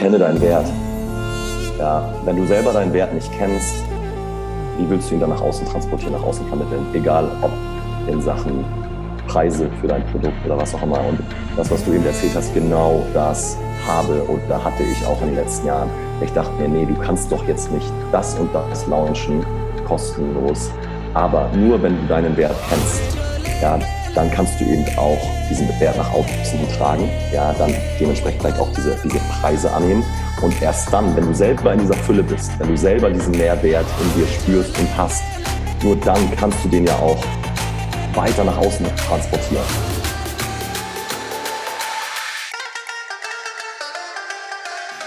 kenne deinen Wert. Ja, wenn du selber deinen Wert nicht kennst, wie willst du ihn dann nach außen transportieren, nach außen vermitteln? Egal ob in Sachen Preise für dein Produkt oder was auch immer. Und das, was du eben erzählt hast, genau das habe und da hatte ich auch in den letzten Jahren. Ich dachte mir, nee, du kannst doch jetzt nicht das und das launchen, kostenlos. Aber nur wenn du deinen Wert kennst, ja, dann kannst du eben auch diesen Wert nach außen tragen, ja, dann dementsprechend vielleicht auch diese, diese Preise annehmen. Und erst dann, wenn du selber in dieser Fülle bist, wenn du selber diesen Mehrwert in dir spürst und hast, nur dann kannst du den ja auch weiter nach außen transportieren.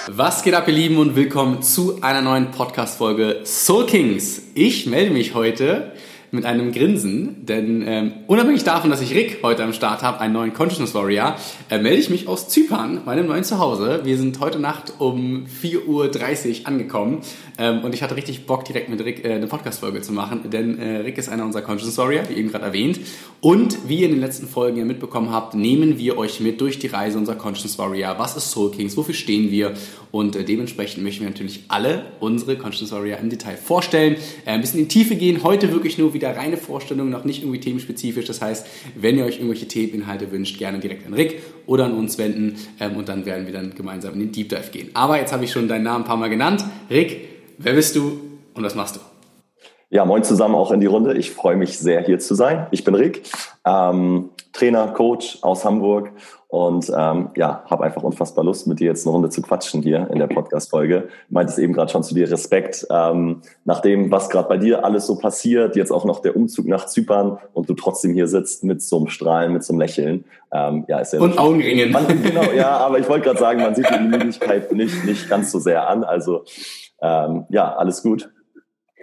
Was geht ab, ihr Lieben, und willkommen zu einer neuen Podcast-Folge Soul Kings. Ich melde mich heute mit einem Grinsen, denn ähm, unabhängig davon, dass ich Rick heute am Start habe, einen neuen Consciousness Warrior, äh, melde ich mich aus Zypern, meinem neuen Zuhause. Wir sind heute Nacht um 4.30 Uhr angekommen ähm, und ich hatte richtig Bock, direkt mit Rick äh, eine Podcast-Folge zu machen, denn äh, Rick ist einer unserer Consciousness Warrior, wie eben gerade erwähnt. Und wie ihr in den letzten Folgen ja mitbekommen habt, nehmen wir euch mit durch die Reise unserer Consciousness Warrior. Was ist Soul Kings? Wofür stehen wir? Und äh, dementsprechend möchten wir natürlich alle unsere Consciousness Warrior im Detail vorstellen, äh, ein bisschen in die Tiefe gehen. Heute wirklich nur wieder reine Vorstellung, noch nicht irgendwie themenspezifisch. Das heißt, wenn ihr euch irgendwelche Themeninhalte wünscht, gerne direkt an Rick oder an uns wenden ähm, und dann werden wir dann gemeinsam in den Deep Dive gehen. Aber jetzt habe ich schon deinen Namen ein paar Mal genannt. Rick, wer bist du und was machst du? Ja, moin zusammen auch in die Runde. Ich freue mich sehr, hier zu sein. Ich bin Rick, ähm, Trainer, Coach aus Hamburg und ähm, ja, habe einfach unfassbar Lust, mit dir jetzt eine Runde zu quatschen hier in der Podcast-Folge. Meintest eben gerade schon zu dir Respekt, ähm, nach dem, was gerade bei dir alles so passiert, jetzt auch noch der Umzug nach Zypern und du trotzdem hier sitzt mit so einem Strahlen, mit so einem Lächeln. Ähm, ja, ist ja und Augenringen. Man, genau, ja, aber ich wollte gerade sagen, man sieht die Müdigkeit nicht, nicht ganz so sehr an. Also ähm, ja, alles gut.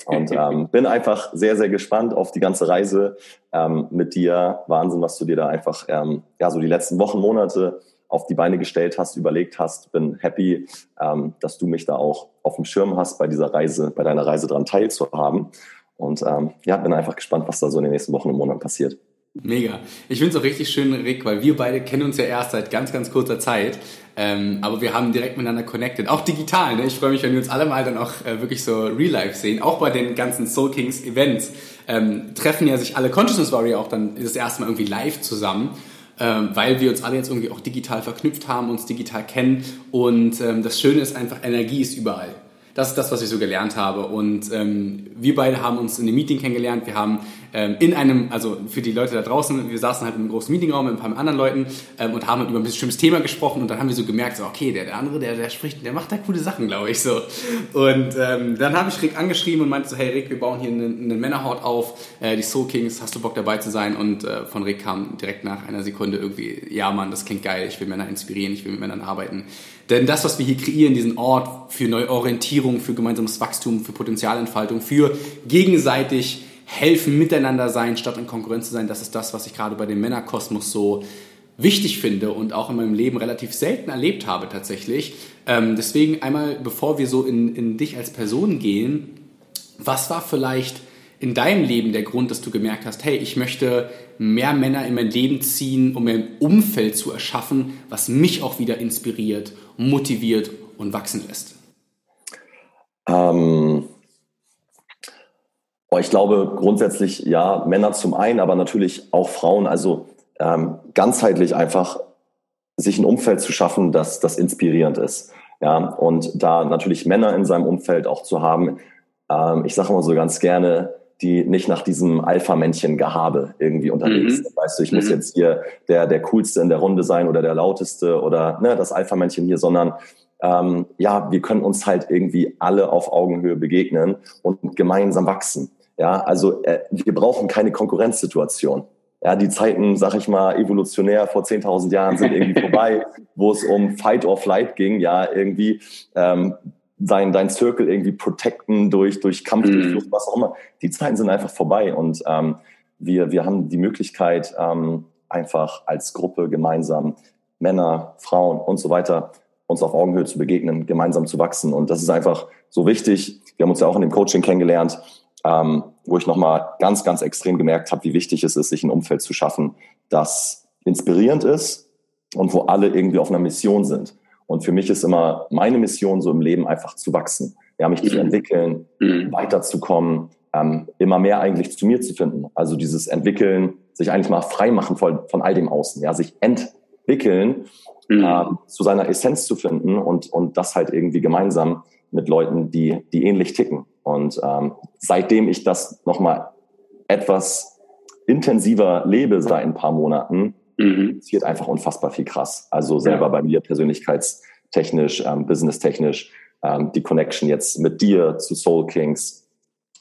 Und ähm, bin einfach sehr, sehr gespannt auf die ganze Reise ähm, mit dir. Wahnsinn, was du dir da einfach ähm, ja so die letzten Wochen, Monate auf die Beine gestellt hast, überlegt hast. Bin happy, ähm, dass du mich da auch auf dem Schirm hast, bei dieser Reise, bei deiner Reise dran teilzuhaben. Und ähm, ja, bin einfach gespannt, was da so in den nächsten Wochen und Monaten passiert. Mega. Ich finde es auch richtig schön, Rick, weil wir beide kennen uns ja erst seit ganz, ganz kurzer Zeit. Ähm, aber wir haben direkt miteinander connected, auch digital. Ne? Ich freue mich, wenn wir uns alle mal dann auch äh, wirklich so real life sehen. Auch bei den ganzen Soul Kings Events ähm, treffen ja sich alle Consciousness Warrior auch dann das erste Mal irgendwie live zusammen. Ähm, weil wir uns alle jetzt irgendwie auch digital verknüpft haben, uns digital kennen. Und ähm, das Schöne ist einfach, Energie ist überall. Das ist das, was ich so gelernt habe. Und ähm, wir beide haben uns in dem Meeting kennengelernt. Wir haben ähm, in einem, also für die Leute da draußen, wir saßen halt in einem großen Meetingraum mit ein paar anderen Leuten ähm, und haben halt über ein bestimmtes Thema gesprochen. Und dann haben wir so gemerkt, so, okay, der, der andere, der, der spricht, der macht da coole Sachen, glaube ich so. Und ähm, dann habe ich Rick angeschrieben und meinte so, hey Rick, wir bauen hier einen, einen Männerhort auf, äh, die Soul Kings, hast du Bock dabei zu sein? Und äh, von Rick kam direkt nach einer Sekunde irgendwie, ja Mann, das klingt geil, ich will Männer inspirieren, ich will mit Männern arbeiten. Denn das, was wir hier kreieren, diesen Ort für Neuorientierung, für gemeinsames Wachstum, für Potenzialentfaltung, für gegenseitig helfen, miteinander sein, statt in Konkurrenz zu sein, das ist das, was ich gerade bei dem Männerkosmos so wichtig finde und auch in meinem Leben relativ selten erlebt habe tatsächlich. Ähm, deswegen einmal, bevor wir so in, in dich als Person gehen, was war vielleicht in deinem Leben der Grund, dass du gemerkt hast, hey, ich möchte mehr Männer in mein Leben ziehen, um mir ein Umfeld zu erschaffen, was mich auch wieder inspiriert, motiviert und wachsen lässt? Ähm, ich glaube grundsätzlich ja, Männer zum einen, aber natürlich auch Frauen. Also ähm, ganzheitlich einfach sich ein Umfeld zu schaffen, das, das inspirierend ist. Ja, und da natürlich Männer in seinem Umfeld auch zu haben, ähm, ich sage immer so ganz gerne, die nicht nach diesem Alpha-Männchen-Gehabe irgendwie unterwegs mhm. sind. Weißt du, ich mhm. muss jetzt hier der, der Coolste in der Runde sein oder der Lauteste oder ne, das Alpha-Männchen hier, sondern ähm, ja, wir können uns halt irgendwie alle auf Augenhöhe begegnen und gemeinsam wachsen. Ja, also äh, wir brauchen keine Konkurrenzsituation. Ja, die Zeiten, sag ich mal, evolutionär vor 10.000 Jahren sind irgendwie vorbei, wo es um Fight or Flight ging. Ja, irgendwie ähm, dein, dein Circle irgendwie protecten durch, durch Kampf, mhm. durch Flucht, was auch immer. Die Zeiten sind einfach vorbei und ähm, wir, wir haben die Möglichkeit, ähm, einfach als Gruppe gemeinsam Männer, Frauen und so weiter uns auf Augenhöhe zu begegnen, gemeinsam zu wachsen. Und das ist einfach so wichtig. Wir haben uns ja auch in dem Coaching kennengelernt, ähm, wo ich nochmal ganz, ganz extrem gemerkt habe, wie wichtig es ist, sich ein Umfeld zu schaffen, das inspirierend ist und wo alle irgendwie auf einer Mission sind. Und für mich ist immer meine Mission so im Leben einfach zu wachsen, ja, mich mhm. zu entwickeln, mhm. weiterzukommen, ähm, immer mehr eigentlich zu mir zu finden. Also dieses Entwickeln, sich eigentlich mal frei machen von, von all dem Außen, ja, sich entwickeln, mhm. ähm, zu seiner Essenz zu finden und, und das halt irgendwie gemeinsam mit Leuten, die, die ähnlich ticken. Und ähm, seitdem ich das nochmal etwas intensiver lebe seit ein paar Monaten, mhm. passiert einfach unfassbar viel krass. Also selber ja. bei mir persönlichkeitstechnisch, ähm, businesstechnisch, ähm, die Connection jetzt mit dir zu Soul Kings.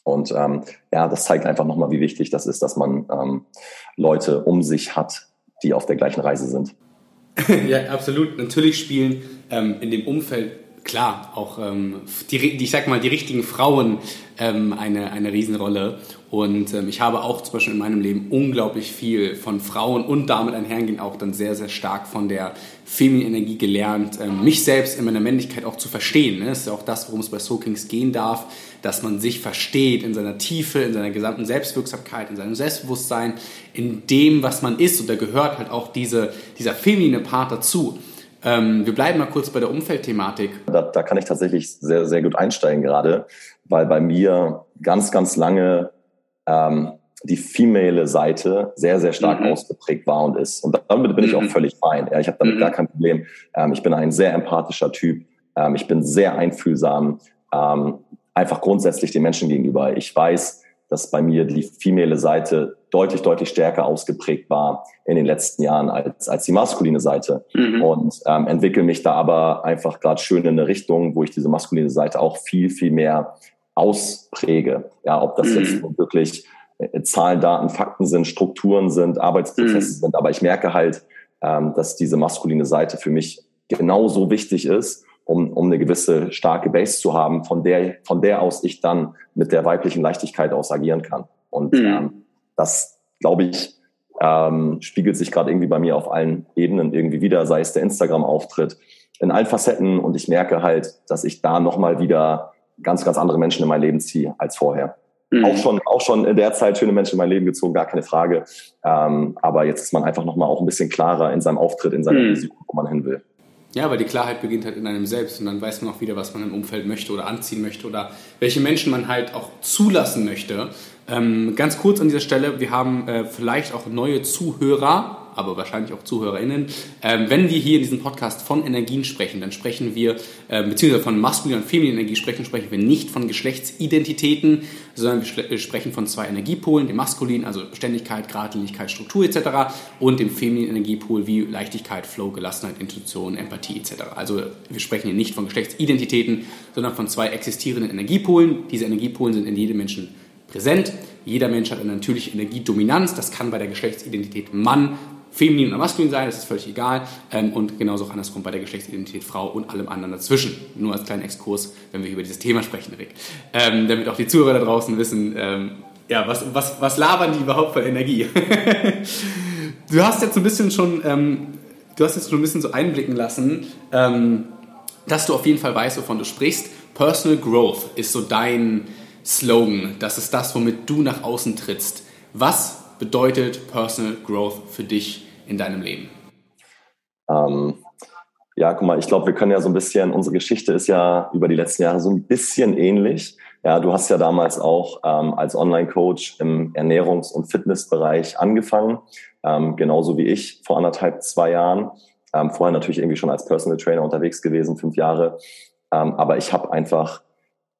Und ähm, ja, das zeigt einfach nochmal, wie wichtig das ist, dass man ähm, Leute um sich hat, die auf der gleichen Reise sind. ja, absolut. Natürlich spielen ähm, in dem Umfeld klar, auch ähm, die, die, ich sag mal, die richtigen Frauen ähm, eine, eine Riesenrolle. Und ähm, ich habe auch zum Beispiel in meinem Leben unglaublich viel von Frauen und damit einhergehen auch dann sehr, sehr stark von der femininen Energie gelernt, ähm, mich selbst in meiner Männlichkeit auch zu verstehen. Ne? Das ist ja auch das, worum es bei Soul Kings gehen darf, dass man sich versteht in seiner Tiefe, in seiner gesamten Selbstwirksamkeit, in seinem Selbstbewusstsein, in dem, was man ist. Und da gehört halt auch diese, dieser feminine Part dazu. Ähm, wir bleiben mal kurz bei der Umfeldthematik. Da, da kann ich tatsächlich sehr, sehr gut einsteigen gerade, weil bei mir ganz, ganz lange ähm, die female Seite sehr, sehr stark mhm. ausgeprägt war und ist. Und damit bin ich auch mhm. völlig fein. Ja, ich habe damit mhm. gar kein Problem. Ähm, ich bin ein sehr empathischer Typ. Ähm, ich bin sehr einfühlsam. Ähm, einfach grundsätzlich den Menschen gegenüber. Ich weiß, dass bei mir die female Seite deutlich, deutlich stärker ausgeprägt war in den letzten Jahren als, als die maskuline Seite. Mhm. Und ähm, entwickle mich da aber einfach gerade schön in eine Richtung, wo ich diese maskuline Seite auch viel, viel mehr auspräge. Ja, ob das mhm. jetzt wirklich äh, Zahlen, Daten, Fakten sind, Strukturen sind, Arbeitsprozesse mhm. sind. Aber ich merke halt, ähm, dass diese maskuline Seite für mich genauso wichtig ist um, um eine gewisse starke Base zu haben, von der, von der aus ich dann mit der weiblichen Leichtigkeit aus agieren kann. Und mhm. ähm, das, glaube ich, ähm, spiegelt sich gerade irgendwie bei mir auf allen Ebenen irgendwie wieder, sei es der Instagram-Auftritt, in allen Facetten. Und ich merke halt, dass ich da nochmal wieder ganz, ganz andere Menschen in mein Leben ziehe als vorher. Mhm. Auch schon, auch schon in der Zeit schöne Menschen in mein Leben gezogen, gar keine Frage. Ähm, aber jetzt ist man einfach nochmal auch ein bisschen klarer in seinem Auftritt, in seiner mhm. Vision, wo man hin will. Ja, weil die Klarheit beginnt halt in einem selbst und dann weiß man auch wieder, was man im Umfeld möchte oder anziehen möchte oder welche Menschen man halt auch zulassen möchte. Ähm, ganz kurz an dieser Stelle, wir haben äh, vielleicht auch neue Zuhörer aber wahrscheinlich auch ZuhörerInnen. Ähm, wenn wir hier in diesem Podcast von Energien sprechen, dann sprechen wir, äh, beziehungsweise von maskuliner und femininer Energie sprechen, sprechen wir nicht von Geschlechtsidentitäten, sondern wir sprechen von zwei Energiepolen, dem maskulinen, also Beständigkeit, Geradlinigkeit, Struktur etc. und dem femininen Energiepol wie Leichtigkeit, Flow, Gelassenheit, Intuition, Empathie etc. Also wir sprechen hier nicht von Geschlechtsidentitäten, sondern von zwei existierenden Energiepolen. Diese Energiepolen sind in jedem Menschen präsent. Jeder Mensch hat eine natürliche Energiedominanz. Das kann bei der Geschlechtsidentität Mann feminin oder maskulin sein, das ist völlig egal. Ähm, und genauso auch andersrum bei der Geschlechtsidentität Frau und allem anderen dazwischen. Nur als kleinen Exkurs, wenn wir über dieses Thema sprechen, Rick. Ähm, damit auch die Zuhörer da draußen wissen, ähm, ja, was, was, was labern die überhaupt für Energie? du hast jetzt ein bisschen schon, du hast jetzt schon ein bisschen so einblicken lassen, dass du auf jeden Fall weißt, wovon du sprichst. Personal Growth ist so dein Slogan. Das ist das, womit du nach außen trittst. Was bedeutet Personal Growth für dich in deinem Leben? Ähm, ja, guck mal, ich glaube, wir können ja so ein bisschen, unsere Geschichte ist ja über die letzten Jahre so ein bisschen ähnlich. Ja, du hast ja damals auch ähm, als Online-Coach im Ernährungs- und Fitnessbereich angefangen, ähm, genauso wie ich vor anderthalb, zwei Jahren. Ähm, vorher natürlich irgendwie schon als Personal Trainer unterwegs gewesen, fünf Jahre. Ähm, aber ich habe einfach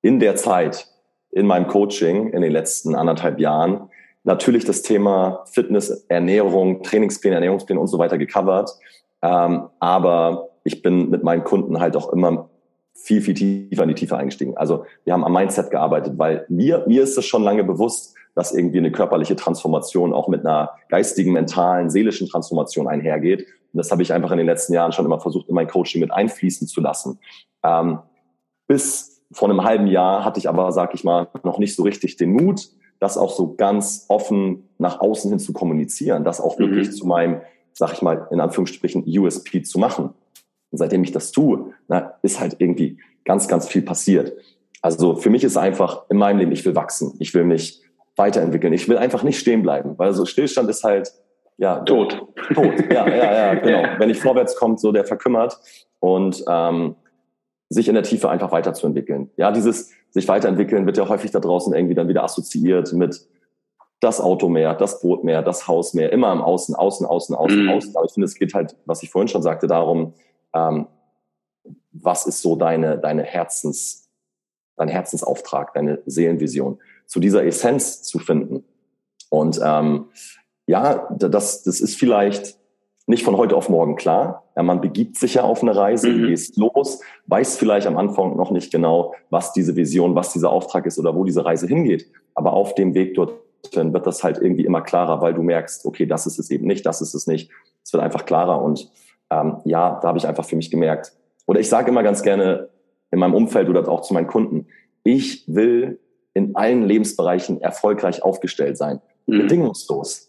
in der Zeit, in meinem Coaching in den letzten anderthalb Jahren, natürlich das Thema Fitness, Ernährung, Trainingspläne, Ernährungspläne und so weiter gecovert. Ähm, aber ich bin mit meinen Kunden halt auch immer viel, viel tiefer in die Tiefe eingestiegen. Also wir haben am Mindset gearbeitet, weil mir, mir ist es schon lange bewusst, dass irgendwie eine körperliche Transformation auch mit einer geistigen, mentalen, seelischen Transformation einhergeht. Und das habe ich einfach in den letzten Jahren schon immer versucht, in mein Coaching mit einfließen zu lassen. Ähm, bis vor einem halben Jahr hatte ich aber, sag ich mal, noch nicht so richtig den Mut, das auch so ganz offen nach außen hin zu kommunizieren, das auch wirklich mhm. zu meinem, sag ich mal, in Anführungsstrichen USP zu machen. Und seitdem ich das tue, na, ist halt irgendwie ganz, ganz viel passiert. Also für mich ist einfach in meinem Leben, ich will wachsen, ich will mich weiterentwickeln, ich will einfach nicht stehen bleiben, weil so Stillstand ist halt ja. Tot. Tot, ja, ja, ja, genau. Wenn nicht vorwärts kommt, so der verkümmert und ähm, sich in der Tiefe einfach weiterzuentwickeln. Ja, dieses sich weiterentwickeln wird ja häufig da draußen irgendwie dann wieder assoziiert mit das Auto mehr, das Boot mehr, das Haus mehr, immer im Außen, Außen, Außen, Außen, mhm. Außen. Aber ich finde, es geht halt, was ich vorhin schon sagte, darum, ähm, was ist so deine, deine Herzens, dein Herzensauftrag, deine Seelenvision, zu dieser Essenz zu finden. Und ähm, ja, das, das ist vielleicht nicht von heute auf morgen klar. Ja, man begibt sich ja auf eine Reise, mhm. gehst los, weiß vielleicht am Anfang noch nicht genau, was diese Vision, was dieser Auftrag ist oder wo diese Reise hingeht. Aber auf dem Weg dorthin wird das halt irgendwie immer klarer, weil du merkst, okay, das ist es eben nicht, das ist es nicht. Es wird einfach klarer und ähm, ja, da habe ich einfach für mich gemerkt. Oder ich sage immer ganz gerne in meinem Umfeld oder auch zu meinen Kunden, ich will in allen Lebensbereichen erfolgreich aufgestellt sein. Mhm. Bedingungslos.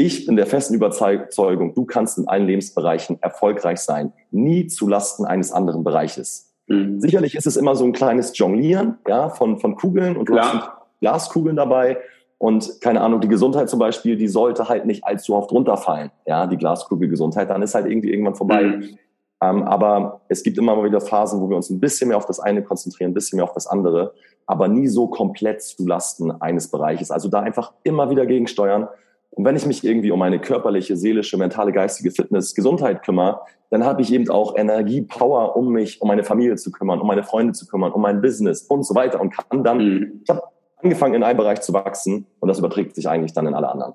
Ich bin der festen Überzeugung, du kannst in allen Lebensbereichen erfolgreich sein, nie zu Lasten eines anderen Bereiches. Mhm. Sicherlich ist es immer so ein kleines Jonglieren, ja, von, von Kugeln und du hast Glaskugeln dabei und keine Ahnung, die Gesundheit zum Beispiel, die sollte halt nicht allzu oft runterfallen, ja, die Glaskugelgesundheit, dann ist halt irgendwie irgendwann vorbei. Mhm. Ähm, aber es gibt immer mal wieder Phasen, wo wir uns ein bisschen mehr auf das eine konzentrieren, ein bisschen mehr auf das andere, aber nie so komplett zu Lasten eines Bereiches. Also da einfach immer wieder gegensteuern und wenn ich mich irgendwie um meine körperliche, seelische, mentale, geistige Fitness, Gesundheit kümmere, dann habe ich eben auch Energie, Power, um mich um meine Familie zu kümmern, um meine Freunde zu kümmern, um mein Business und so weiter und kann dann, mhm. ich habe angefangen in einem Bereich zu wachsen und das überträgt sich eigentlich dann in alle anderen.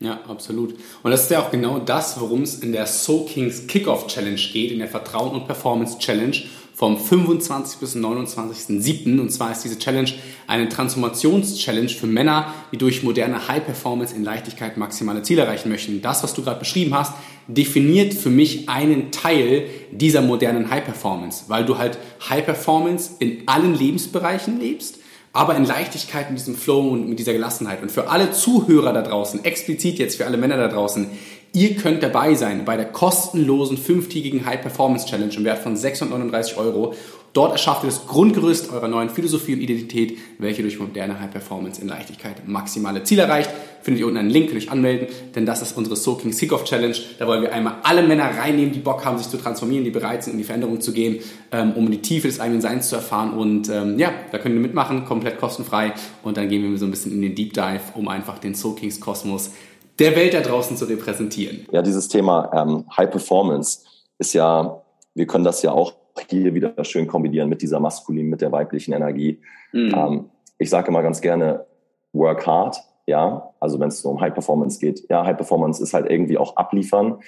Ja, absolut. Und das ist ja auch genau das, worum es in der Soul Kings Kickoff Challenge geht, in der Vertrauen und Performance Challenge vom 25. bis 29.07. Und zwar ist diese Challenge eine Transformations-Challenge für Männer, die durch moderne High Performance in Leichtigkeit maximale Ziele erreichen möchten. Das, was du gerade beschrieben hast, definiert für mich einen Teil dieser modernen High Performance, weil du halt High Performance in allen Lebensbereichen lebst aber in Leichtigkeit, mit diesem Flow und mit dieser Gelassenheit. Und für alle Zuhörer da draußen, explizit jetzt für alle Männer da draußen, Ihr könnt dabei sein bei der kostenlosen fünftägigen High Performance Challenge im Wert von 639 Euro. Dort erschafft ihr das Grundgerüst eurer neuen Philosophie und Identität, welche durch moderne High Performance in Leichtigkeit maximale Ziele erreicht. Findet ihr unten einen Link, könnt euch anmelden, denn das ist unsere Soaking Sick-Off Challenge. Da wollen wir einmal alle Männer reinnehmen, die Bock haben, sich zu transformieren, die bereit sind, in die Veränderung zu gehen, ähm, um die Tiefe des eigenen Seins zu erfahren. Und ähm, ja, da könnt ihr mitmachen, komplett kostenfrei. Und dann gehen wir so ein bisschen in den Deep Dive, um einfach den Soakings Kosmos der Welt da draußen zu repräsentieren. Ja, dieses Thema ähm, High Performance ist ja, wir können das ja auch hier wieder schön kombinieren mit dieser maskulinen, mit der weiblichen Energie. Mhm. Ähm, ich sage immer ganz gerne, work hard, ja, also wenn es so um High Performance geht. Ja, High Performance ist halt irgendwie auch abliefern,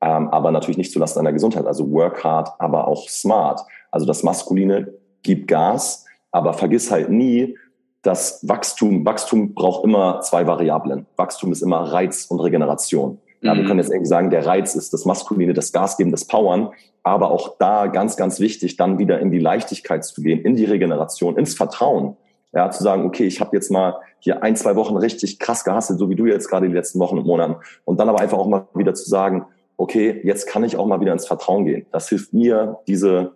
ähm, aber natürlich nicht zulasten deiner Gesundheit. Also work hard, aber auch smart. Also das Maskuline gibt Gas, aber vergiss halt nie, dass Wachstum, Wachstum braucht immer zwei Variablen. Wachstum ist immer Reiz und Regeneration. Ja, mhm. wir können jetzt irgendwie sagen, der Reiz ist das Maskuline, das Gas geben, das Powern, aber auch da ganz, ganz wichtig, dann wieder in die Leichtigkeit zu gehen, in die Regeneration, ins Vertrauen. Ja, zu sagen, okay, ich habe jetzt mal hier ein, zwei Wochen richtig krass gehasselt, so wie du jetzt gerade die letzten Wochen und Monaten. Und dann aber einfach auch mal wieder zu sagen, okay, jetzt kann ich auch mal wieder ins Vertrauen gehen. Das hilft mir, diese,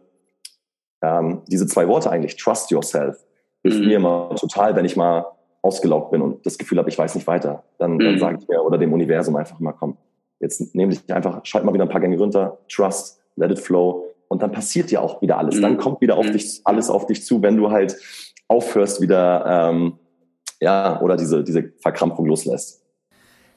ähm, diese zwei Worte eigentlich, trust yourself hilft mhm. mir immer total, wenn ich mal ausgelaugt bin und das Gefühl habe, ich weiß nicht weiter. Dann, mhm. dann sage ich mir oder dem Universum einfach mal, komm, jetzt nehme dich einfach, schalt mal wieder ein paar Gänge runter, trust, let it flow und dann passiert ja auch wieder alles. Mhm. Dann kommt wieder auf mhm. dich, alles auf dich zu, wenn du halt aufhörst wieder, ähm, ja, oder diese, diese Verkrampfung loslässt.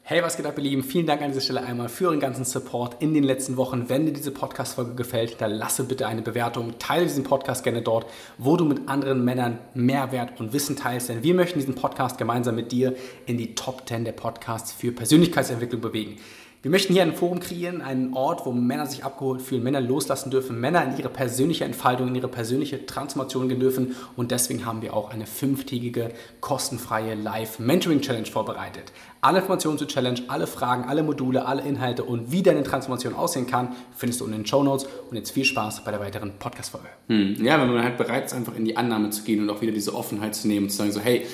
Hey, was geht ab, ihr Lieben? Vielen Dank an dieser Stelle einmal für euren ganzen Support in den letzten Wochen. Wenn dir diese Podcast-Folge gefällt, dann lasse bitte eine Bewertung. Teile diesen Podcast gerne dort, wo du mit anderen Männern Mehrwert und Wissen teilst. Denn wir möchten diesen Podcast gemeinsam mit dir in die Top 10 der Podcasts für Persönlichkeitsentwicklung bewegen. Wir möchten hier ein Forum kreieren, einen Ort, wo Männer sich abgeholt fühlen, Männer loslassen dürfen, Männer in ihre persönliche Entfaltung, in ihre persönliche Transformation gehen dürfen. Und deswegen haben wir auch eine fünftägige kostenfreie Live-Mentoring-Challenge vorbereitet. Alle Informationen zur Challenge, alle Fragen, alle Module, alle Inhalte und wie deine Transformation aussehen kann, findest du in den Show Notes. Und jetzt viel Spaß bei der weiteren Podcast-Folge. Hm. Ja, wenn man halt bereit ist, einfach in die Annahme zu gehen und auch wieder diese Offenheit zu nehmen und zu sagen so, hey,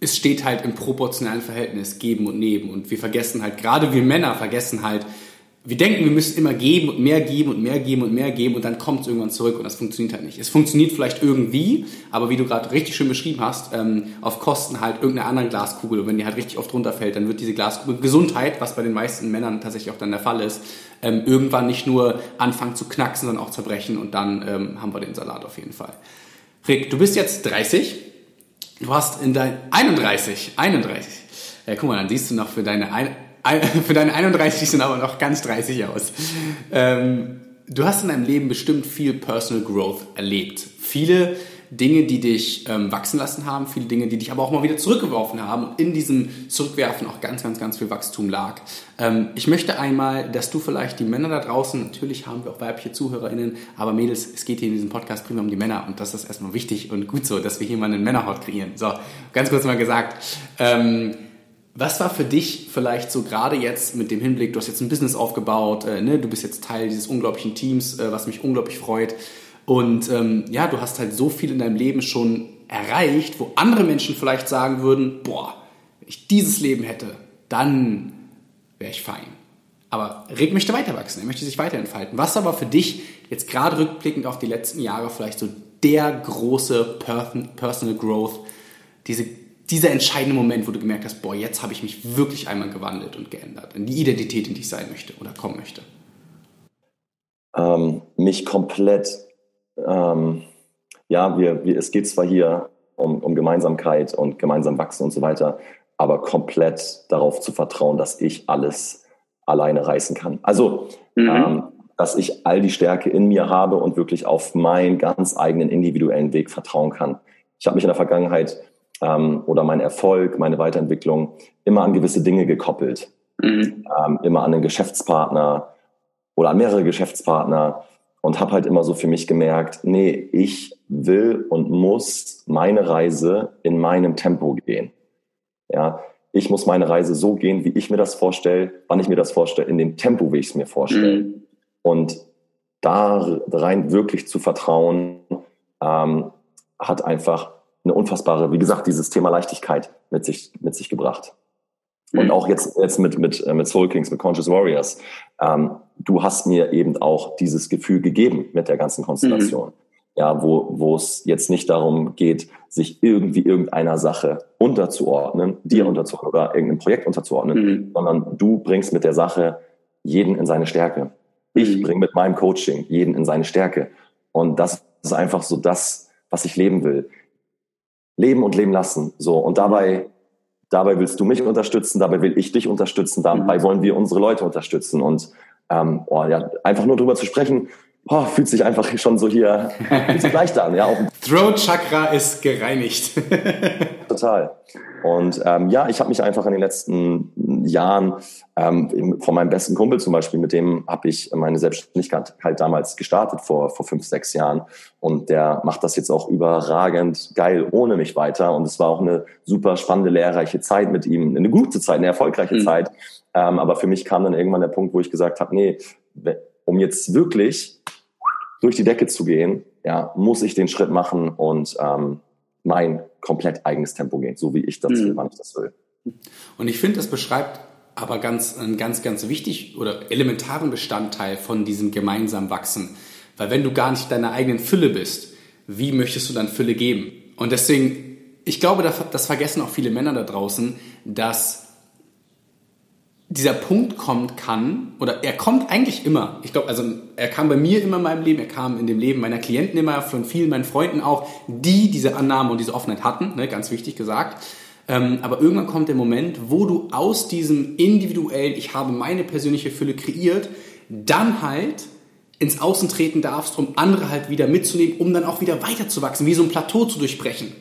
es steht halt im proportionalen Verhältnis geben und nehmen. Und wir vergessen halt, gerade wir Männer vergessen halt, wir denken, wir müssen immer geben und mehr geben und mehr geben und mehr geben und dann kommt es irgendwann zurück und das funktioniert halt nicht. Es funktioniert vielleicht irgendwie, aber wie du gerade richtig schön beschrieben hast, ähm, auf Kosten halt irgendeiner anderen Glaskugel und wenn die halt richtig oft runterfällt, dann wird diese Glaskugel Gesundheit, was bei den meisten Männern tatsächlich auch dann der Fall ist, ähm, irgendwann nicht nur anfangen zu knacksen, sondern auch zerbrechen und dann ähm, haben wir den Salat auf jeden Fall. Rick, du bist jetzt 30, du hast in dein 31, 31, ja, guck mal, dann siehst du noch für deine für deine 31 sind aber noch ganz 30 aus. Ähm, du hast in deinem Leben bestimmt viel Personal Growth erlebt. Viele Dinge, die dich ähm, wachsen lassen haben, viele Dinge, die dich aber auch mal wieder zurückgeworfen haben und in diesem Zurückwerfen auch ganz, ganz, ganz viel Wachstum lag. Ähm, ich möchte einmal, dass du vielleicht die Männer da draußen, natürlich haben wir auch weibliche ZuhörerInnen, aber Mädels, es geht hier in diesem Podcast primär um die Männer und das ist erstmal wichtig und gut so, dass wir hier mal einen Männerhaut kreieren. So, ganz kurz mal gesagt. Ähm, was war für dich vielleicht so gerade jetzt mit dem Hinblick, du hast jetzt ein Business aufgebaut, äh, ne? du bist jetzt Teil dieses unglaublichen Teams, äh, was mich unglaublich freut. Und ähm, ja, du hast halt so viel in deinem Leben schon erreicht, wo andere Menschen vielleicht sagen würden, boah, wenn ich dieses Leben hätte, dann wäre ich fein. Aber Rick möchte weiter wachsen, er möchte sich weiterentfalten. Was aber für dich jetzt gerade rückblickend auf die letzten Jahre vielleicht so der große Personal Growth, diese dieser entscheidende Moment, wo du gemerkt hast, boah, jetzt habe ich mich wirklich einmal gewandelt und geändert in die Identität, in die ich sein möchte oder kommen möchte? Ähm, mich komplett, ähm, ja, wir, wir, es geht zwar hier um, um Gemeinsamkeit und gemeinsam wachsen und so weiter, aber komplett darauf zu vertrauen, dass ich alles alleine reißen kann. Also, mhm. ähm, dass ich all die Stärke in mir habe und wirklich auf meinen ganz eigenen individuellen Weg vertrauen kann. Ich habe mich in der Vergangenheit ähm, oder mein Erfolg, meine Weiterentwicklung immer an gewisse Dinge gekoppelt. Mhm. Ähm, immer an einen Geschäftspartner oder an mehrere Geschäftspartner und habe halt immer so für mich gemerkt, nee, ich will und muss meine Reise in meinem Tempo gehen. Ja, ich muss meine Reise so gehen, wie ich mir das vorstelle, wann ich mir das vorstelle, in dem Tempo, wie ich es mir vorstelle. Mhm. Und da rein wirklich zu vertrauen, ähm, hat einfach eine unfassbare, wie gesagt, dieses Thema Leichtigkeit mit sich, mit sich gebracht. Und mhm. auch jetzt, jetzt mit, mit, äh, mit Soul Kings, mit Conscious Warriors. Ähm, du hast mir eben auch dieses Gefühl gegeben mit der ganzen Konstellation. Mhm. Ja, wo, wo es jetzt nicht darum geht, sich irgendwie irgendeiner Sache unterzuordnen, dir mhm. unterzuordnen oder irgendeinem Projekt unterzuordnen, mhm. sondern du bringst mit der Sache jeden in seine Stärke. Ich mhm. bringe mit meinem Coaching jeden in seine Stärke. Und das ist einfach so das, was ich leben will leben und leben lassen. So und dabei dabei willst du mich unterstützen, dabei will ich dich unterstützen, dabei mhm. wollen wir unsere Leute unterstützen und ähm, oh, ja, einfach nur drüber zu sprechen, oh, fühlt sich einfach schon so hier fühlt sich leichter an. Ja. Throat Chakra ist gereinigt. Total. Und ähm, ja, ich habe mich einfach in den letzten Jahren ähm, von meinem besten Kumpel zum Beispiel, mit dem habe ich meine Selbstständigkeit halt damals gestartet vor, vor fünf, sechs Jahren. Und der macht das jetzt auch überragend geil ohne mich weiter. Und es war auch eine super spannende, lehrreiche Zeit mit ihm, eine gute Zeit, eine erfolgreiche mhm. Zeit. Ähm, aber für mich kam dann irgendwann der Punkt, wo ich gesagt habe, nee, um jetzt wirklich durch die Decke zu gehen, ja, muss ich den Schritt machen und ähm, mein komplett eigenes Tempo gehen, so wie ich das will, mhm. wann ich das will. Und ich finde, das beschreibt aber ganz, einen ganz, ganz wichtig oder elementaren Bestandteil von diesem gemeinsamen Wachsen. Weil wenn du gar nicht deiner eigenen Fülle bist, wie möchtest du dann Fülle geben? Und deswegen, ich glaube, das vergessen auch viele Männer da draußen, dass dieser Punkt kommt kann, oder er kommt eigentlich immer. Ich glaube, also er kam bei mir immer in meinem Leben, er kam in dem Leben meiner Klienten immer, von vielen meinen Freunden auch, die diese Annahme und diese Offenheit hatten, ne, ganz wichtig gesagt. Ähm, aber irgendwann kommt der Moment, wo du aus diesem individuellen, ich habe meine persönliche Fülle kreiert, dann halt ins Außen treten darfst, um andere halt wieder mitzunehmen, um dann auch wieder weiterzuwachsen, wie so ein Plateau zu durchbrechen.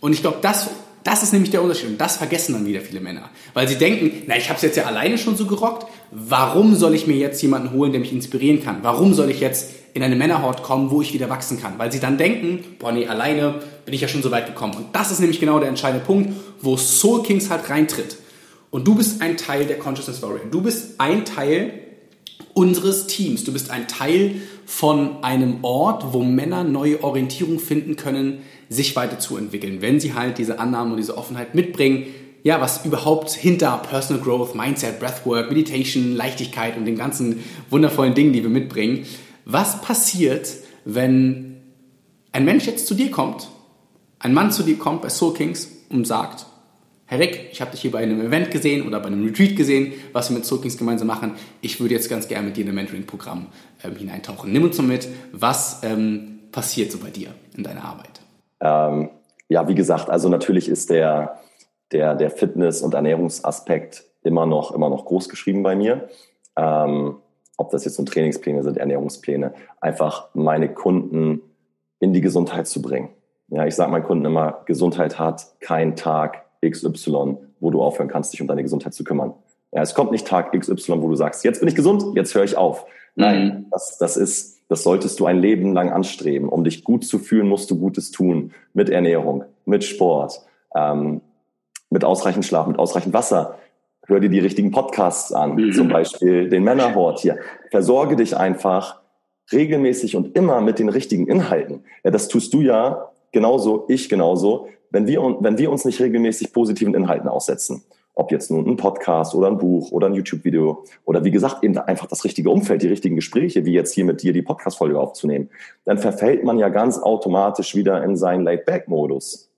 Und ich glaube, das das ist nämlich der Unterschied und das vergessen dann wieder viele Männer. Weil sie denken, na, ich habe es jetzt ja alleine schon so gerockt, warum soll ich mir jetzt jemanden holen, der mich inspirieren kann? Warum soll ich jetzt in eine Männerhort kommen, wo ich wieder wachsen kann? Weil sie dann denken, boah nee, alleine bin ich ja schon so weit gekommen. Und das ist nämlich genau der entscheidende Punkt, wo Soul Kings halt reintritt. Und du bist ein Teil der Consciousness Story. Du bist ein Teil unseres Teams. Du bist ein Teil von einem Ort, wo Männer neue Orientierung finden können, sich weiterzuentwickeln, wenn sie halt diese Annahmen und diese Offenheit mitbringen, ja, was überhaupt hinter Personal Growth, Mindset, Breathwork, Meditation, Leichtigkeit und den ganzen wundervollen Dingen, die wir mitbringen. Was passiert, wenn ein Mensch jetzt zu dir kommt, ein Mann zu dir kommt bei Soul Kings und sagt, Herr Rick, ich habe dich hier bei einem Event gesehen oder bei einem Retreat gesehen, was wir mit Soul Kings gemeinsam machen. Ich würde jetzt ganz gerne mit dir in ein Mentoring-Programm ähm, hineintauchen. Nimm uns so mit, was ähm, passiert so bei dir in deiner Arbeit? Ähm, ja, wie gesagt, also natürlich ist der, der, der Fitness- und Ernährungsaspekt immer noch, immer noch groß geschrieben bei mir. Ähm, ob das jetzt nun Trainingspläne sind, Ernährungspläne, einfach meine Kunden in die Gesundheit zu bringen. Ja, ich sage meinen Kunden immer, Gesundheit hat kein Tag XY, wo du aufhören kannst, dich um deine Gesundheit zu kümmern. Ja, es kommt nicht Tag XY, wo du sagst, jetzt bin ich gesund, jetzt höre ich auf. Nein, mhm. das, das ist, das solltest du ein Leben lang anstreben. Um dich gut zu fühlen, musst du Gutes tun. Mit Ernährung, mit Sport, ähm, mit ausreichend Schlaf, mit ausreichend Wasser. Hör dir die richtigen Podcasts an, mhm. zum Beispiel den Männerhort hier. Versorge dich einfach regelmäßig und immer mit den richtigen Inhalten. Ja, das tust du ja genauso, ich genauso, wenn wir, wenn wir uns nicht regelmäßig positiven Inhalten aussetzen. Ob jetzt nun ein Podcast oder ein Buch oder ein YouTube-Video oder wie gesagt eben einfach das richtige Umfeld, die richtigen Gespräche, wie jetzt hier mit dir die Podcast-Folge aufzunehmen, dann verfällt man ja ganz automatisch wieder in seinen Laid-Back-Modus.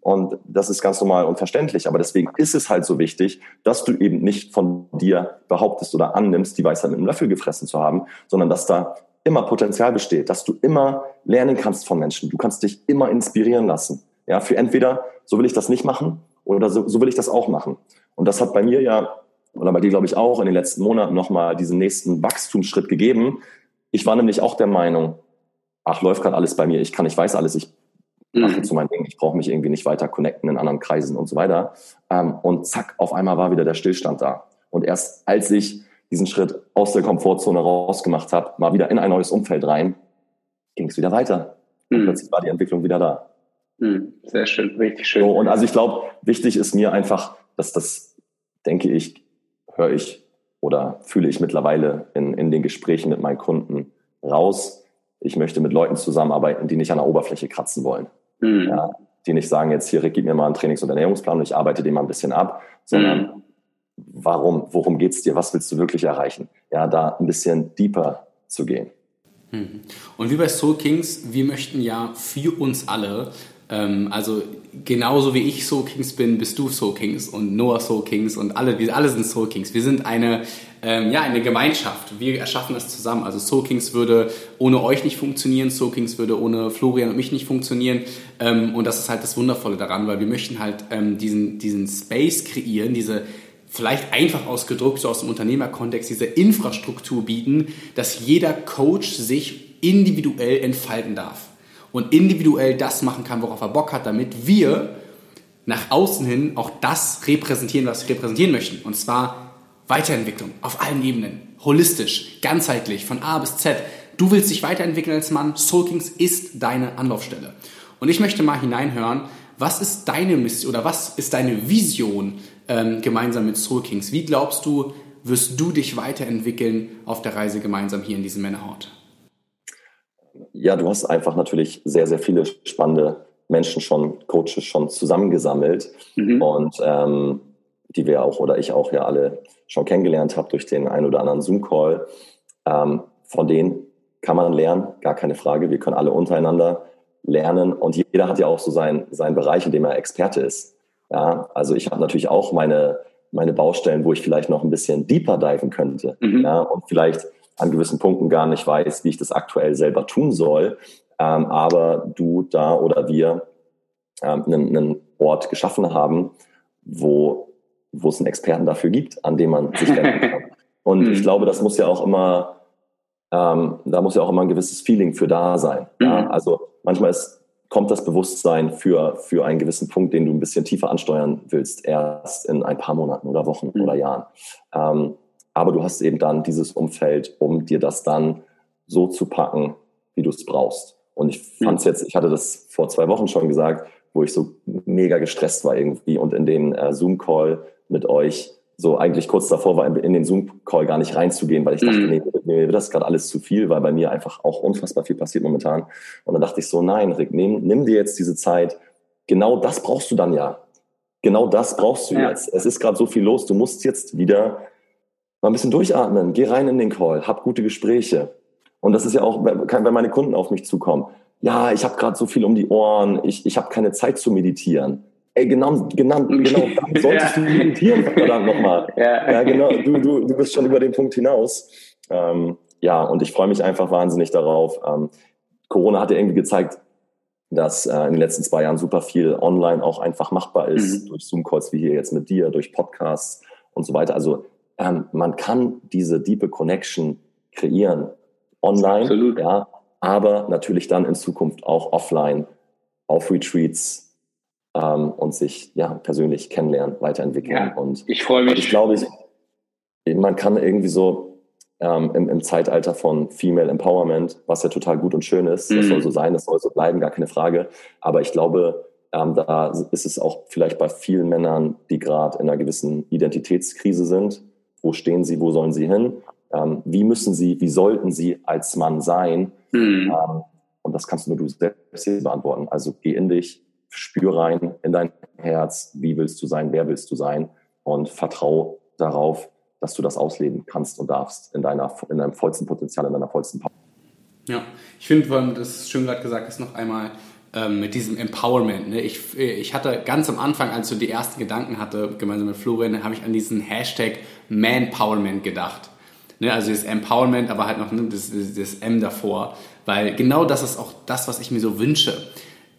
Und das ist ganz normal und verständlich. Aber deswegen ist es halt so wichtig, dass du eben nicht von dir behauptest oder annimmst, die Weisheit mit einem Löffel gefressen zu haben, sondern dass da immer Potenzial besteht, dass du immer lernen kannst von Menschen. Du kannst dich immer inspirieren lassen. Ja, für entweder so will ich das nicht machen oder so, so will ich das auch machen. Und das hat bei mir ja, oder bei dir glaube ich auch, in den letzten Monaten nochmal diesen nächsten Wachstumsschritt gegeben. Ich war nämlich auch der Meinung, ach, läuft gerade alles bei mir, ich kann, ich weiß alles, ich mache mhm. zu meinem Ding, ich brauche mich irgendwie nicht weiter connecten in anderen Kreisen und so weiter. Ähm, und zack, auf einmal war wieder der Stillstand da. Und erst als ich diesen Schritt aus der Komfortzone rausgemacht habe, mal wieder in ein neues Umfeld rein, ging es wieder weiter. Und mhm. plötzlich war die Entwicklung wieder da. Mhm. Sehr schön, richtig schön. So, und also ich glaube, wichtig ist mir einfach, dass das, denke ich, höre ich oder fühle ich mittlerweile in, in den Gesprächen mit meinen Kunden raus. Ich möchte mit Leuten zusammenarbeiten, die nicht an der Oberfläche kratzen wollen. Mhm. Ja, die nicht sagen, jetzt hier, Rick, gib mir mal einen Trainings- und Ernährungsplan und ich arbeite den mal ein bisschen ab, sondern mhm. warum, worum geht's dir, was willst du wirklich erreichen? Ja, da ein bisschen deeper zu gehen. Mhm. Und wie bei Soul Kings, wir möchten ja für uns alle ähm, also genauso wie ich Soul Kings bin, bist du Soul Kings und Noah Soul Kings und alle, wir alle sind Soul Kings. Wir sind eine, ähm, ja, eine Gemeinschaft. Wir erschaffen das zusammen. Also Soul Kings würde ohne euch nicht funktionieren, Soul Kings würde ohne Florian und mich nicht funktionieren. Ähm, und das ist halt das Wundervolle daran, weil wir möchten halt ähm, diesen, diesen Space kreieren, diese vielleicht einfach ausgedrückt, so aus dem Unternehmerkontext, diese Infrastruktur bieten, dass jeder Coach sich individuell entfalten darf und individuell das machen kann, worauf er Bock hat, damit wir nach außen hin auch das repräsentieren, was wir repräsentieren möchten. Und zwar Weiterentwicklung auf allen Ebenen, holistisch, ganzheitlich, von A bis Z. Du willst dich weiterentwickeln als Mann, Soul Kings ist deine Anlaufstelle. Und ich möchte mal hineinhören, was ist deine Mission oder was ist deine Vision ähm, gemeinsam mit Soul Kings? Wie glaubst du, wirst du dich weiterentwickeln auf der Reise gemeinsam hier in diesem Männerhort? Ja, du hast einfach natürlich sehr, sehr viele spannende Menschen schon, Coaches schon zusammengesammelt mhm. und ähm, die wir auch oder ich auch ja alle schon kennengelernt habe durch den einen oder anderen Zoom-Call. Ähm, von denen kann man lernen, gar keine Frage. Wir können alle untereinander lernen und jeder hat ja auch so seinen, seinen Bereich, in dem er Experte ist. Ja, also ich habe natürlich auch meine, meine Baustellen, wo ich vielleicht noch ein bisschen deeper diven könnte. Mhm. Ja, und vielleicht an gewissen Punkten gar nicht weiß, wie ich das aktuell selber tun soll. Ähm, aber du da oder wir ähm, einen, einen Ort geschaffen haben, wo, wo es einen Experten dafür gibt, an dem man sich wenden kann. Und ich mhm. glaube, das muss ja auch immer, ähm, da muss ja auch immer ein gewisses Feeling für da sein. Ja? Mhm. Also manchmal ist, kommt das Bewusstsein für, für einen gewissen Punkt, den du ein bisschen tiefer ansteuern willst, erst in ein paar Monaten oder Wochen mhm. oder Jahren. Ähm, aber du hast eben dann dieses Umfeld, um dir das dann so zu packen, wie du es brauchst. Und ich fand es jetzt, ich hatte das vor zwei Wochen schon gesagt, wo ich so mega gestresst war irgendwie und in den äh, Zoom-Call mit euch so eigentlich kurz davor war, in den Zoom-Call gar nicht reinzugehen, weil ich dachte, mhm. nee, mir wird das gerade alles zu viel, weil bei mir einfach auch unfassbar viel passiert momentan. Und dann dachte ich so, nein, Rick, nimm, nimm dir jetzt diese Zeit. Genau das brauchst du dann ja genau das brauchst du ja. jetzt. Es ist gerade so viel los. Du musst jetzt wieder mal ein bisschen durchatmen. Geh rein in den Call, hab gute Gespräche. Und das ist ja auch, wenn meine Kunden auf mich zukommen. Ja, ich habe gerade so viel um die Ohren. Ich, ich habe keine Zeit zu meditieren. Ey, genau, genau, genau, dann solltest ja. du meditieren, verdammt nochmal. Ja. ja, genau, du, du, du bist schon über den Punkt hinaus. Ähm, ja, und ich freue mich einfach wahnsinnig darauf. Ähm, Corona hat ja irgendwie gezeigt, dass äh, in den letzten zwei Jahren super viel online auch einfach machbar ist, mhm. durch Zoom-Calls wie hier jetzt mit dir, durch Podcasts und so weiter. Also ähm, man kann diese diepe Connection kreieren online, Absolut. ja, aber natürlich dann in Zukunft auch offline auf Retreats ähm, und sich ja persönlich kennenlernen, weiterentwickeln. Ja, und ich freue mich. Ich glaube, ich, man kann irgendwie so ähm, im, im, Zeitalter von Female Empowerment, was ja total gut und schön ist. Mhm. Das soll so sein, das soll so bleiben, gar keine Frage. Aber ich glaube, ähm, da ist es auch vielleicht bei vielen Männern, die gerade in einer gewissen Identitätskrise sind. Wo stehen sie, wo sollen sie hin? Ähm, wie müssen sie, wie sollten sie als Mann sein? Mhm. Ähm, und das kannst nur du selbst beantworten. Also geh in dich, spür rein in dein Herz, wie willst du sein, wer willst du sein und vertrau darauf, dass du das ausleben kannst und darfst in, deiner, in deinem vollsten Potenzial, in deiner vollsten Power. Ja, ich finde, das ist schön gerade gesagt ist, noch einmal ähm, mit diesem Empowerment. Ne? Ich, ich hatte ganz am Anfang, als ich die ersten Gedanken hatte, gemeinsam mit Florian, habe ich an diesen Hashtag Manpowerment gedacht. Ne? Also das Empowerment, aber halt noch ne, das, das M davor. Weil genau das ist auch das, was ich mir so wünsche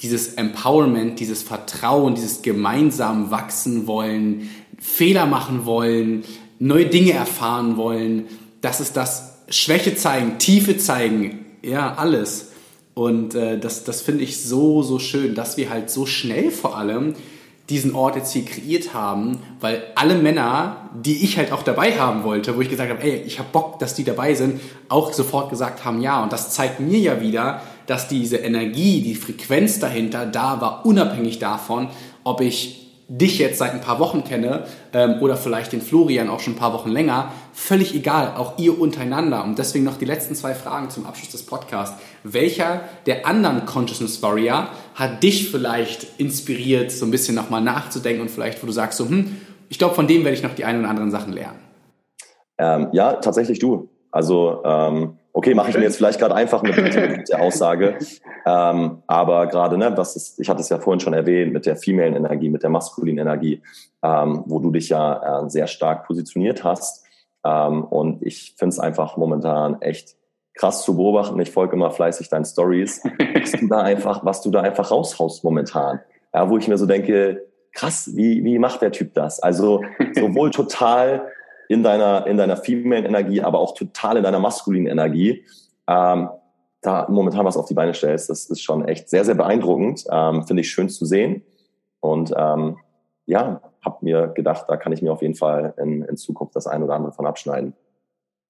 dieses Empowerment, dieses Vertrauen, dieses gemeinsam wachsen wollen, Fehler machen wollen, neue Dinge erfahren wollen. Das ist das Schwäche zeigen, Tiefe zeigen, ja, alles. Und äh, das, das finde ich so, so schön, dass wir halt so schnell vor allem diesen Ort jetzt hier kreiert haben, weil alle Männer, die ich halt auch dabei haben wollte, wo ich gesagt habe, ey, ich habe Bock, dass die dabei sind, auch sofort gesagt haben, ja. Und das zeigt mir ja wieder, dass diese Energie, die Frequenz dahinter da war, unabhängig davon, ob ich dich jetzt seit ein paar Wochen kenne ähm, oder vielleicht den Florian auch schon ein paar Wochen länger, völlig egal, auch ihr untereinander. Und deswegen noch die letzten zwei Fragen zum Abschluss des Podcasts. Welcher der anderen Consciousness Warrior hat dich vielleicht inspiriert, so ein bisschen nochmal nachzudenken und vielleicht, wo du sagst, so, hm, ich glaube, von dem werde ich noch die ein oder anderen Sachen lernen? Ähm, ja, tatsächlich du. Also ähm, Okay, mache ich mir jetzt vielleicht gerade einfach mit, mit der Aussage. Ähm, aber gerade, ne, was ist, ich hatte es ja vorhin schon erwähnt, mit der femalen Energie, mit der maskulinen Energie, ähm, wo du dich ja äh, sehr stark positioniert hast. Ähm, und ich finde es einfach momentan echt krass zu beobachten. Ich folge immer fleißig deinen Stories, was du da einfach, was du da einfach raushaust momentan. Ja, wo ich mir so denke, krass, wie, wie macht der Typ das? Also sowohl total in deiner, in deiner female Energie, aber auch total in deiner maskulinen Energie, ähm, da momentan was auf die Beine stellst, das ist schon echt sehr, sehr beeindruckend. Ähm, Finde ich schön zu sehen. Und ähm, ja, habe mir gedacht, da kann ich mir auf jeden Fall in, in Zukunft das ein oder andere von abschneiden.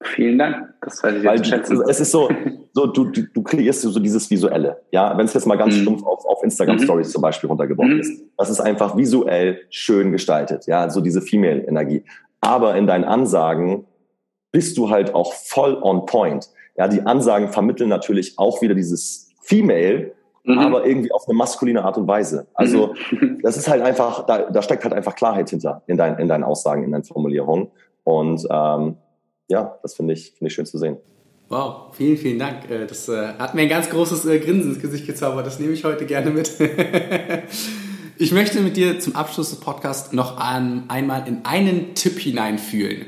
Vielen Dank, das weiß ich Weil jetzt schätzen. Es ist so, so du, du, du kreierst so dieses Visuelle. Ja, wenn es jetzt mal ganz mhm. stumpf auf, auf Instagram mhm. Stories zum Beispiel runtergebrochen mhm. ist. Das ist einfach visuell schön gestaltet. Ja, so diese Female-Energie aber in deinen Ansagen bist du halt auch voll on point. Ja, die Ansagen vermitteln natürlich auch wieder dieses Female, mhm. aber irgendwie auf eine maskuline Art und Weise. Also mhm. das ist halt einfach, da, da steckt halt einfach Klarheit hinter in, dein, in deinen Aussagen, in deinen Formulierungen. Und ähm, ja, das finde ich, finde ich schön zu sehen. Wow, vielen, vielen Dank. Äh, das äh, hat mir ein ganz großes äh, Grinsen ins Gesicht gezaubert. Das nehme ich heute gerne mit. Ich möchte mit dir zum Abschluss des Podcasts noch an, einmal in einen Tipp hineinfühlen.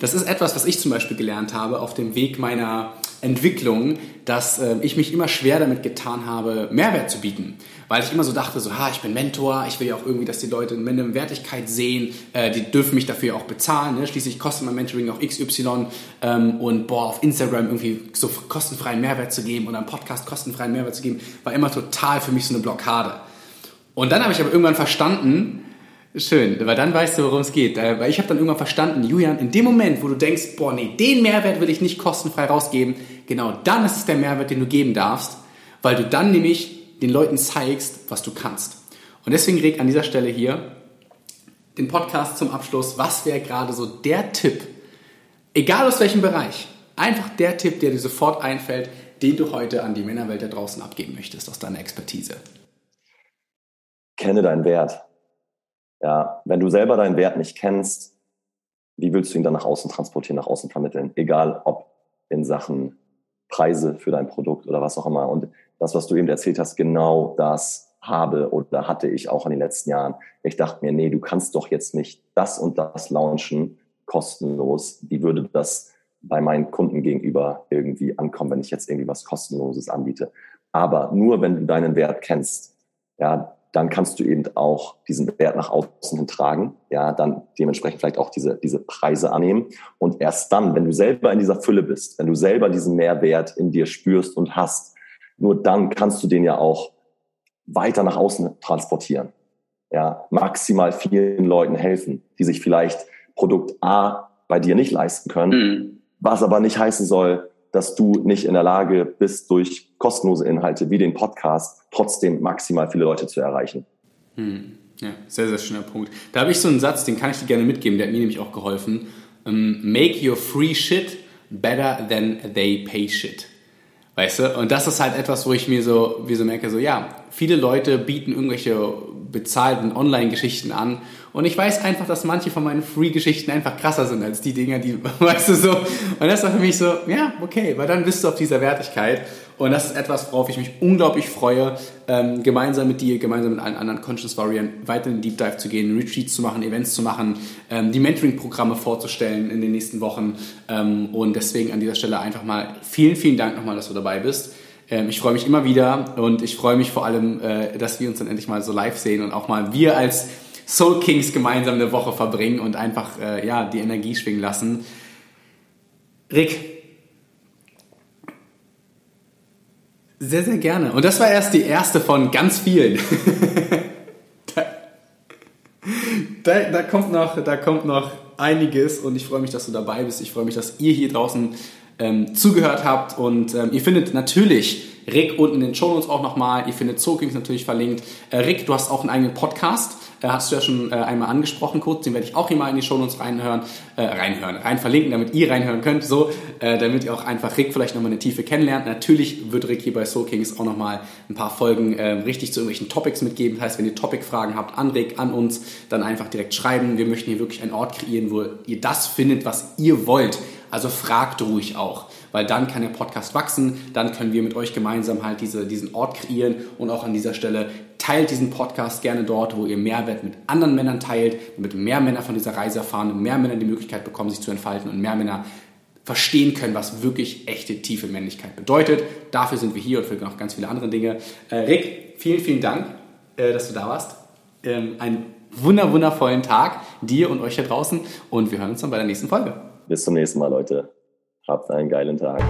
Das ist etwas, was ich zum Beispiel gelernt habe auf dem Weg meiner Entwicklung, dass äh, ich mich immer schwer damit getan habe, Mehrwert zu bieten. Weil ich immer so dachte, so, ha, ich bin Mentor, ich will ja auch irgendwie, dass die Leute eine Wertigkeit sehen, äh, die dürfen mich dafür auch bezahlen. Ne? Schließlich kostet mein Mentoring auch XY ähm, und boah, auf Instagram irgendwie so kostenfreien Mehrwert zu geben oder einen Podcast kostenfreien Mehrwert zu geben, war immer total für mich so eine Blockade. Und dann habe ich aber irgendwann verstanden, schön, weil dann weißt du, worum es geht. Äh, weil ich habe dann irgendwann verstanden, Julian, in dem Moment, wo du denkst, boah, nee, den Mehrwert will ich nicht kostenfrei rausgeben, genau dann ist es der Mehrwert, den du geben darfst, weil du dann nämlich den Leuten zeigst, was du kannst. Und deswegen reg an dieser Stelle hier den Podcast zum Abschluss. Was wäre gerade so der Tipp, egal aus welchem Bereich, einfach der Tipp, der dir sofort einfällt, den du heute an die Männerwelt da draußen abgeben möchtest aus deiner Expertise? Kenne deinen Wert. Ja, wenn du selber deinen Wert nicht kennst, wie willst du ihn dann nach außen transportieren, nach außen vermitteln? Egal ob in Sachen Preise für dein Produkt oder was auch immer. Und das, was du eben erzählt hast, genau das habe oder hatte ich auch in den letzten Jahren. Ich dachte mir, nee, du kannst doch jetzt nicht das und das launchen, kostenlos. Wie würde das bei meinen Kunden gegenüber irgendwie ankommen, wenn ich jetzt irgendwie was kostenloses anbiete? Aber nur wenn du deinen Wert kennst, ja, dann kannst du eben auch diesen Wert nach außen hin tragen, ja, dann dementsprechend vielleicht auch diese, diese Preise annehmen. Und erst dann, wenn du selber in dieser Fülle bist, wenn du selber diesen Mehrwert in dir spürst und hast, nur dann kannst du den ja auch weiter nach außen transportieren. Ja, maximal vielen Leuten helfen, die sich vielleicht Produkt A bei dir nicht leisten können, mhm. was aber nicht heißen soll, dass du nicht in der Lage bist, durch kostenlose Inhalte wie den Podcast trotzdem maximal viele Leute zu erreichen. Hm. Ja, sehr, sehr schöner Punkt. Da habe ich so einen Satz, den kann ich dir gerne mitgeben, der hat mir nämlich auch geholfen. Um, make your free shit better than they pay shit. Weißt du? Und das ist halt etwas, wo ich mir so, wie so merke, so, ja, viele Leute bieten irgendwelche bezahlten Online-Geschichten an und ich weiß einfach, dass manche von meinen Free-Geschichten einfach krasser sind als die Dinger, die, weißt du, so. Und das war für mich so, ja, okay, weil dann bist du auf dieser Wertigkeit. Und das ist etwas, worauf ich mich unglaublich freue, ähm, gemeinsam mit dir, gemeinsam mit allen anderen Conscious Warriors weiter in den Deep Dive zu gehen, Retreats zu machen, Events zu machen, ähm, die Mentoring-Programme vorzustellen in den nächsten Wochen. Ähm, und deswegen an dieser Stelle einfach mal vielen, vielen Dank nochmal, dass du dabei bist. Ähm, ich freue mich immer wieder und ich freue mich vor allem, äh, dass wir uns dann endlich mal so live sehen und auch mal wir als Soul Kings gemeinsam eine Woche verbringen und einfach äh, ja, die Energie schwingen lassen. Rick, sehr, sehr gerne. Und das war erst die erste von ganz vielen. da, da, da, kommt noch, da kommt noch einiges und ich freue mich, dass du dabei bist. Ich freue mich, dass ihr hier draußen ähm, zugehört habt und ähm, ihr findet natürlich Rick unten in den Show Notes auch nochmal. Ihr findet Soul Kings natürlich verlinkt. Äh, Rick, du hast auch einen eigenen Podcast. Äh, hast du ja schon äh, einmal angesprochen kurz, den werde ich auch hier mal in die Shownotes reinhören, äh, reinhören, rein verlinken, damit ihr reinhören könnt, so, äh, damit ihr auch einfach Rick vielleicht nochmal eine Tiefe kennenlernt. Natürlich wird Rick hier bei Soul Kings auch nochmal ein paar Folgen äh, richtig zu irgendwelchen Topics mitgeben. Das heißt, wenn ihr Topic-Fragen habt an Rick, an uns, dann einfach direkt schreiben. Wir möchten hier wirklich einen Ort kreieren, wo ihr das findet, was ihr wollt. Also fragt ruhig auch weil dann kann der Podcast wachsen, dann können wir mit euch gemeinsam halt diese, diesen Ort kreieren und auch an dieser Stelle teilt diesen Podcast gerne dort, wo ihr Mehrwert mit anderen Männern teilt, damit mehr Männer von dieser Reise erfahren mehr Männer die Möglichkeit bekommen, sich zu entfalten und mehr Männer verstehen können, was wirklich echte, tiefe Männlichkeit bedeutet. Dafür sind wir hier und für noch ganz viele andere Dinge. Äh, Rick, vielen, vielen Dank, äh, dass du da warst. Ähm, einen wunder, wundervollen Tag dir und euch hier draußen und wir hören uns dann bei der nächsten Folge. Bis zum nächsten Mal, Leute. Habt einen geilen Tag.